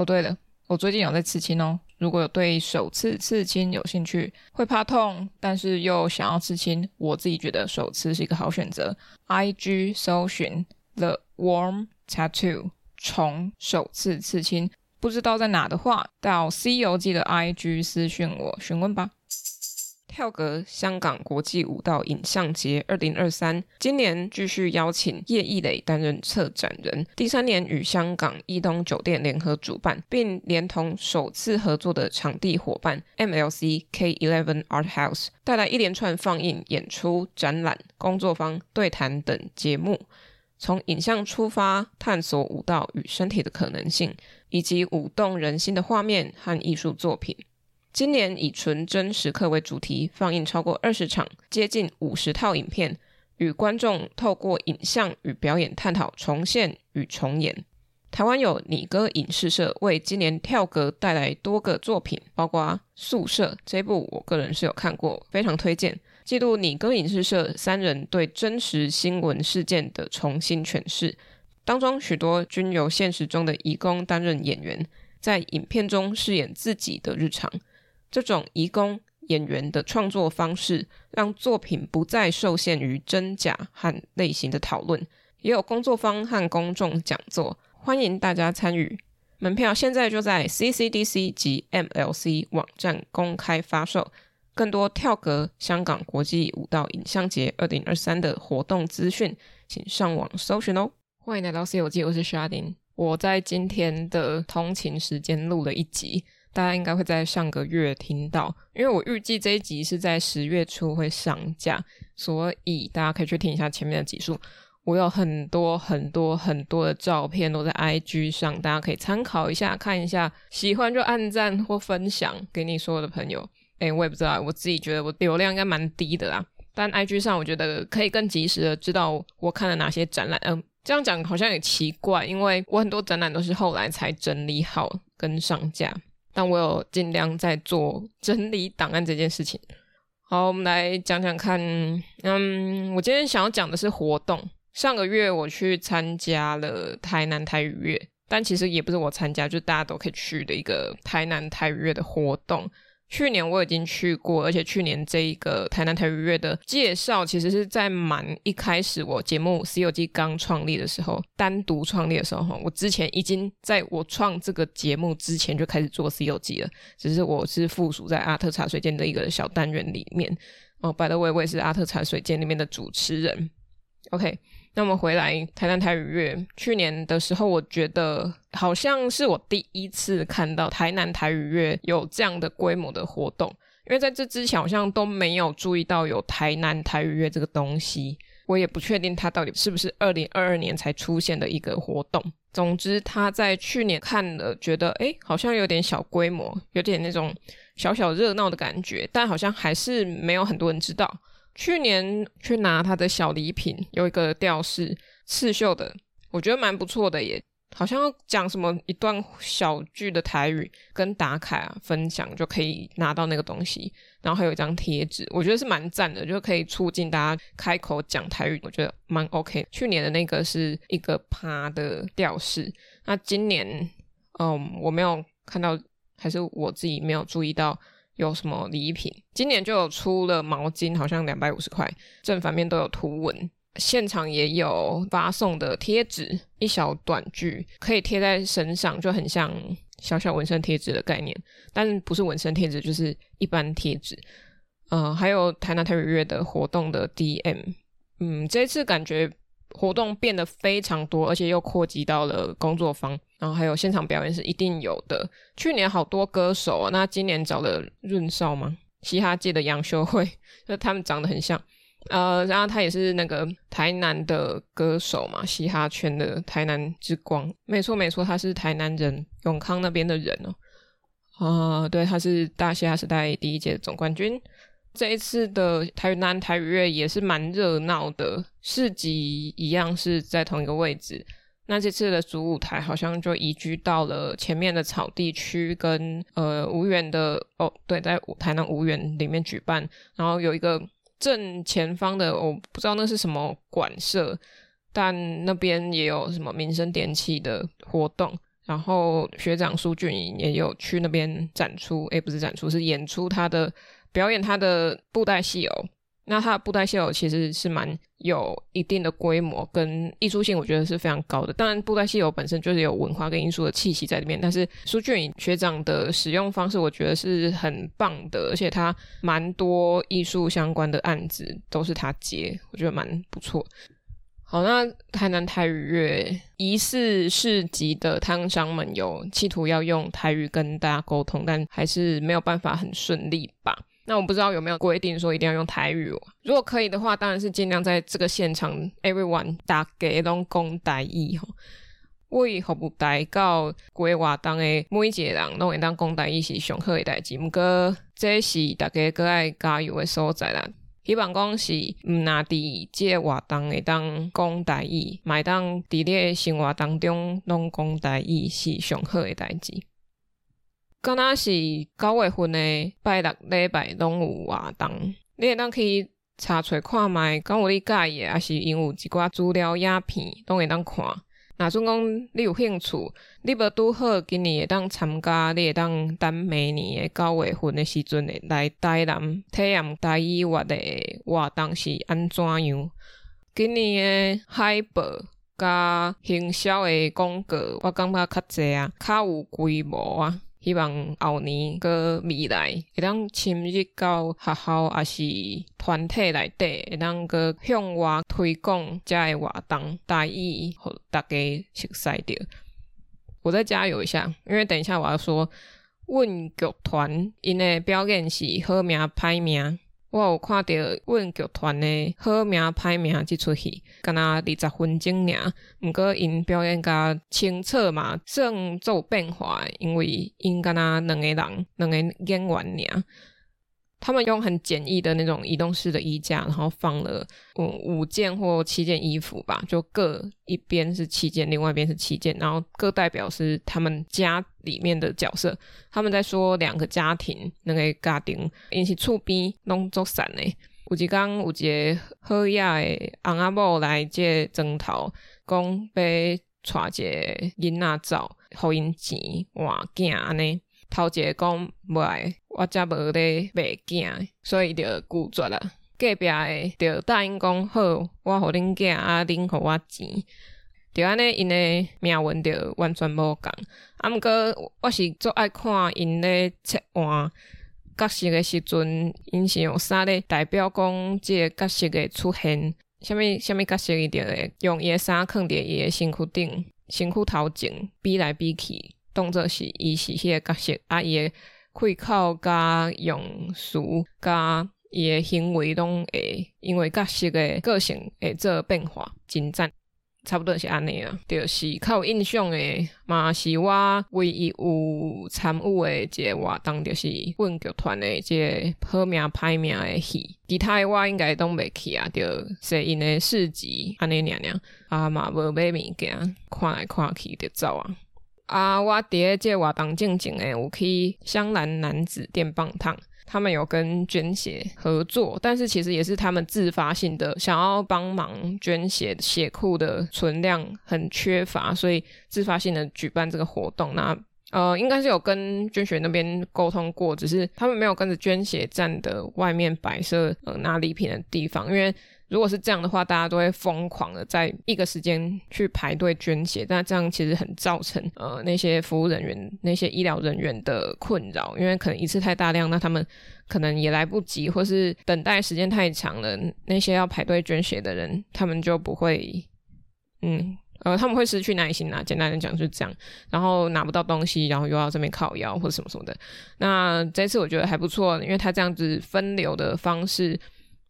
哦，对了，我最近有在刺青哦。如果有对首次刺青有兴趣，会怕痛，但是又想要刺青，我自己觉得首次是一个好选择。IG 搜寻 The Warm Tattoo 虫首次刺青，不知道在哪的话，到《C 游记》的 IG 私讯我询问吧。跳格香港国际舞蹈影像节二零二三，今年继续邀请叶艺磊担任策展人，第三年与香港伊东酒店联合主办，并连同首次合作的场地伙伴 MLC K Eleven Art House 带来一连串放映、演出、展览、工作坊、对谈等节目，从影像出发，探索舞蹈与身体的可能性，以及舞动人心的画面和艺术作品。今年以纯真时刻为主题，放映超过二十场，接近五十套影片，与观众透过影像与表演探讨重现与重演。台湾有你歌影视社为今年跳格带来多个作品，包括《宿舍》这部，我个人是有看过，非常推荐。记录你歌影视社三人对真实新闻事件的重新诠释，当中许多均由现实中的义工担任演员，在影片中饰演自己的日常。这种移工演员的创作方式，让作品不再受限于真假和类型的讨论，也有工作坊和公众讲座，欢迎大家参与。门票现在就在 CCDC 及 MLC 网站公开发售。更多跳格香港国际舞蹈影像节二零二三的活动资讯，请上网搜寻哦。欢迎来到《C 游记》，我是 Chardin。我在今天的通勤时间录了一集。大家应该会在上个月听到，因为我预计这一集是在十月初会上架，所以大家可以去听一下前面的集数。我有很多很多很多的照片都在 IG 上，大家可以参考一下，看一下，喜欢就按赞或分享给你所有的朋友。诶，我也不知道，我自己觉得我流量应该蛮低的啦，但 IG 上我觉得可以更及时的知道我看了哪些展览。嗯，这样讲好像也奇怪，因为我很多展览都是后来才整理好跟上架。但我有尽量在做整理档案这件事情。好，我们来讲讲看。嗯，我今天想要讲的是活动。上个月我去参加了台南台语月，但其实也不是我参加，就大家都可以去的一个台南台语月的活动。去年我已经去过，而且去年这一个台南台语月的介绍，其实是在蛮一开始我节目《C 游记》刚创立的时候，单独创立的时候，我之前已经在我创这个节目之前就开始做《C 游记》了，只是我是附属在阿特茶水间的一个小单元里面。哦，by the way，我也是阿特茶水间里面的主持人。OK。那我们回来台南台语月，去年的时候，我觉得好像是我第一次看到台南台语月有这样的规模的活动，因为在这之前好像都没有注意到有台南台语月这个东西，我也不确定它到底是不是二零二二年才出现的一个活动。总之，他在去年看了，觉得诶好像有点小规模，有点那种小小热闹的感觉，但好像还是没有很多人知道。去年去拿他的小礼品，有一个吊饰刺绣的，我觉得蛮不错的耶。好像要讲什么一段小句的台语跟打卡分享就可以拿到那个东西，然后还有一张贴纸，我觉得是蛮赞的，就可以促进大家开口讲台语，我觉得蛮 OK。去年的那个是一个趴的吊饰，那今年嗯我没有看到，还是我自己没有注意到。有什么礼品？今年就有出了毛巾，好像两百五十块，正反面都有图文。现场也有发送的贴纸，一小短句可以贴在身上，就很像小小纹身贴纸的概念，但不是纹身贴纸，就是一般贴纸。呃，还有台南台语月的活动的 DM，嗯，这次感觉。活动变得非常多，而且又扩及到了工作坊，然后还有现场表演是一定有的。去年好多歌手啊，那今年找了润少吗？嘻哈界的杨秀慧，就他们长得很像。呃，然后他也是那个台南的歌手嘛，嘻哈圈的台南之光。没错没错，他是台南人，永康那边的人哦。啊、呃，对，他是大嘻哈时代第一届的总冠军。这一次的台南台语月也是蛮热闹的，市集一样是在同一个位置。那这次的主舞台好像就移居到了前面的草地区，跟呃吴园的哦，对，在台南吴园里面举办。然后有一个正前方的，我不知道那是什么馆舍，但那边也有什么民生电器的活动。然后学长苏俊颖也有去那边展出，诶，不是展出，是演出他的表演他的布袋戏偶。那他的布袋戏偶其实是蛮有一定的规模跟艺术性，我觉得是非常高的。当然，布袋戏偶本身就是有文化跟艺术的气息在里面。但是苏俊颖学长的使用方式，我觉得是很棒的，而且他蛮多艺术相关的案子都是他接，我觉得蛮不错。好，那台南台语乐疑似市集的摊商们有企图要用台语跟大家沟通，但还是没有办法很顺利吧。那我不知道有没有规定说一定要用台语哦？如果可以的话，当然是尽量在这个现场，everyone 大家拢讲台语吼。为服务台到规划当的每一个人拢会当讲台语是上好的代志，不过这是大家搁爱加油的所在啦。希望讲是毋那伫这个活动会当讲台语，买当伫咧生活当中拢讲台语是上好的代志。敢若是九月份的拜六礼拜拢有活动，你会当去查找看觅，敢有你介意，还是因有一寡资料影片拢会当看。若准讲你有兴趣，你无拄好今年会当参加，你会当等明年诶九月份的时阵会来台南体验台语乐的活动是安怎样？今年诶海报甲行销诶广告，我感觉较侪啊，较有规模啊。希望后年搁未来会当深入到学校，啊是团体内底，会当搁向外推广遮个活动，大意互大家熟悉着。我再加油一下，因为等一下我要说，阮剧团因诶表演是好名歹名。我有看到阮剧团的好名歹名即出戏，敢若二十分钟尔，毋过因表演甲清澈嘛，算做变化，因为因敢若两个人，两个演员尔。他们用很简易的那种移动式的衣架，然后放了五五件或七件衣服吧，就各一边是七件，另外一边是七件，然后各代表是他们家里面的角色。他们在说两个家庭，那个家庭因是厝边拢做散的。有一天有一个好野的翁仔某来借枕头，讲要带一个囡仔走，互因钱换囝安尼。头一个讲无爱，我才无咧袂惊，所以就拒绝啦。隔壁诶就答应讲好，我互恁囝啊，恁互我钱。就安尼，因诶命运就完全无共。啊，毋过我是足爱看因咧切换角色的时阵，因是用啥咧代表讲即个角色的出现，啥物啥物角色伊着会用伊诶衫囥伫伊诶身躯顶，身躯头前比来比去。动作是伊是迄个角色，啊伊诶开口甲用词甲伊诶行为拢会因为角色诶个性会做变化，真赞，差不多是安尼啊。就是较有印象诶嘛，是我唯一有参与诶一个活动，就是阮剧团诶一个好命歹命诶戏，其他诶我应该拢袂去啊，就是因诶市集安尼尔尔，啊嘛无买物件，看来看去就走啊。啊，我第一届活动进前诶，我去香兰男子电棒烫，他们有跟捐血合作，但是其实也是他们自发性的想要帮忙捐血，血库的存量很缺乏，所以自发性的举办这个活动。那呃，应该是有跟捐血那边沟通过，只是他们没有跟着捐血站的外面摆设呃拿礼品的地方，因为。如果是这样的话，大家都会疯狂的在一个时间去排队捐血，那这样其实很造成呃那些服务人员、那些医疗人员的困扰，因为可能一次太大量，那他们可能也来不及，或是等待时间太长了，那些要排队捐血的人，他们就不会，嗯，呃，他们会失去耐心啦。简单的讲就是这样，然后拿不到东西，然后又要这边靠腰或者什么什么的。那这次我觉得还不错，因为他这样子分流的方式。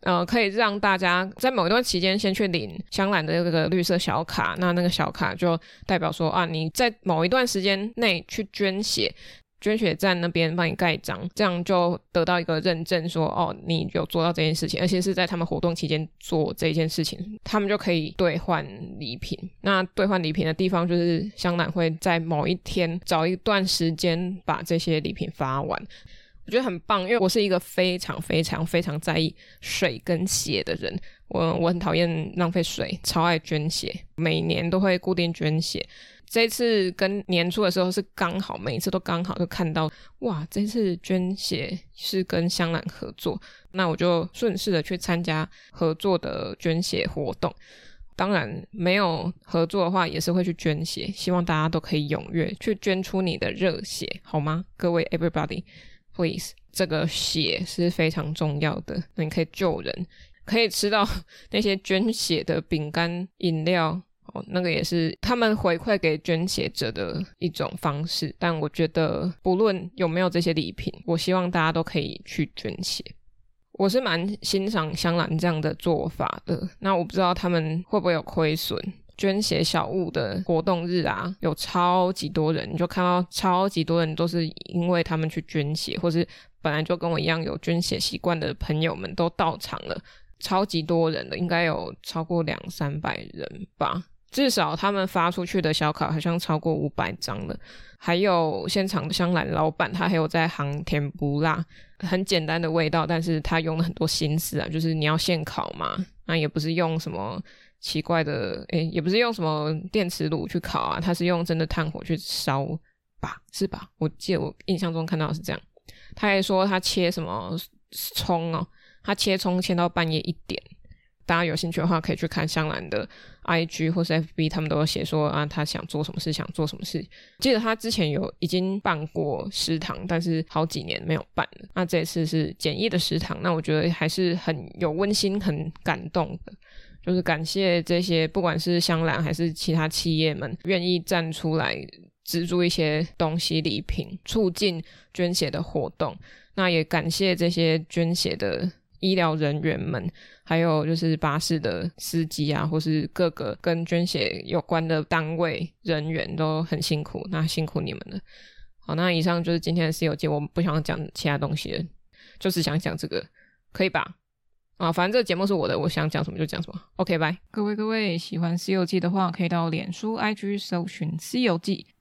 呃，可以让大家在某一段期间先去领香兰的这个绿色小卡，那那个小卡就代表说啊，你在某一段时间内去捐血，捐血站那边帮你盖章，这样就得到一个认证说，哦，你有做到这件事情，而且是在他们活动期间做这件事情，他们就可以兑换礼品。那兑换礼品的地方就是香兰会在某一天找一段时间把这些礼品发完。我觉得很棒，因为我是一个非常非常非常在意水跟血的人。我我很讨厌浪费水，超爱捐血，每年都会固定捐血。这次跟年初的时候是刚好，每一次都刚好就看到，哇，这次捐血是跟香兰合作，那我就顺势的去参加合作的捐血活动。当然，没有合作的话，也是会去捐血。希望大家都可以踊跃去捐出你的热血，好吗？各位，everybody。这个血是非常重要的，那你可以救人，可以吃到那些捐血的饼干、饮料哦，那个也是他们回馈给捐血者的一种方式。但我觉得，不论有没有这些礼品，我希望大家都可以去捐血。我是蛮欣赏香兰这样的做法的。那我不知道他们会不会有亏损。捐血小物的活动日啊，有超级多人，你就看到超级多人都是因为他们去捐血，或是本来就跟我一样有捐血习惯的朋友们都到场了，超级多人的，应该有超过两三百人吧，至少他们发出去的小卡好像超过五百张了。还有现场的香兰老板，他还有在行甜不辣，很简单的味道，但是他用了很多心思啊，就是你要现烤嘛，那也不是用什么。奇怪的，诶、也不是用什么电磁炉去烤啊，它是用真的炭火去烧吧，是吧？我记得我印象中看到是这样。他还说他切什么葱哦，他切葱切到半夜一点。大家有兴趣的话，可以去看香兰的 IG 或是 FB，他们都有写说啊，他想做什么事，想做什么事。记得他之前有已经办过食堂，但是好几年没有办了。那这次是简易的食堂，那我觉得还是很有温馨、很感动的。就是感谢这些，不管是香兰还是其他企业们，愿意站出来资助一些东西礼品，促进捐血的活动。那也感谢这些捐血的医疗人员们，还有就是巴士的司机啊，或是各个跟捐血有关的单位人员都很辛苦，那辛苦你们了。好，那以上就是今天的私有记，我不想讲其他东西了，就是想讲这个，可以吧？啊，反正这个节目是我的，我想讲什么就讲什么。OK，拜。各位各位，喜欢《西游记》的话，可以到脸书、IG 搜寻《西游记》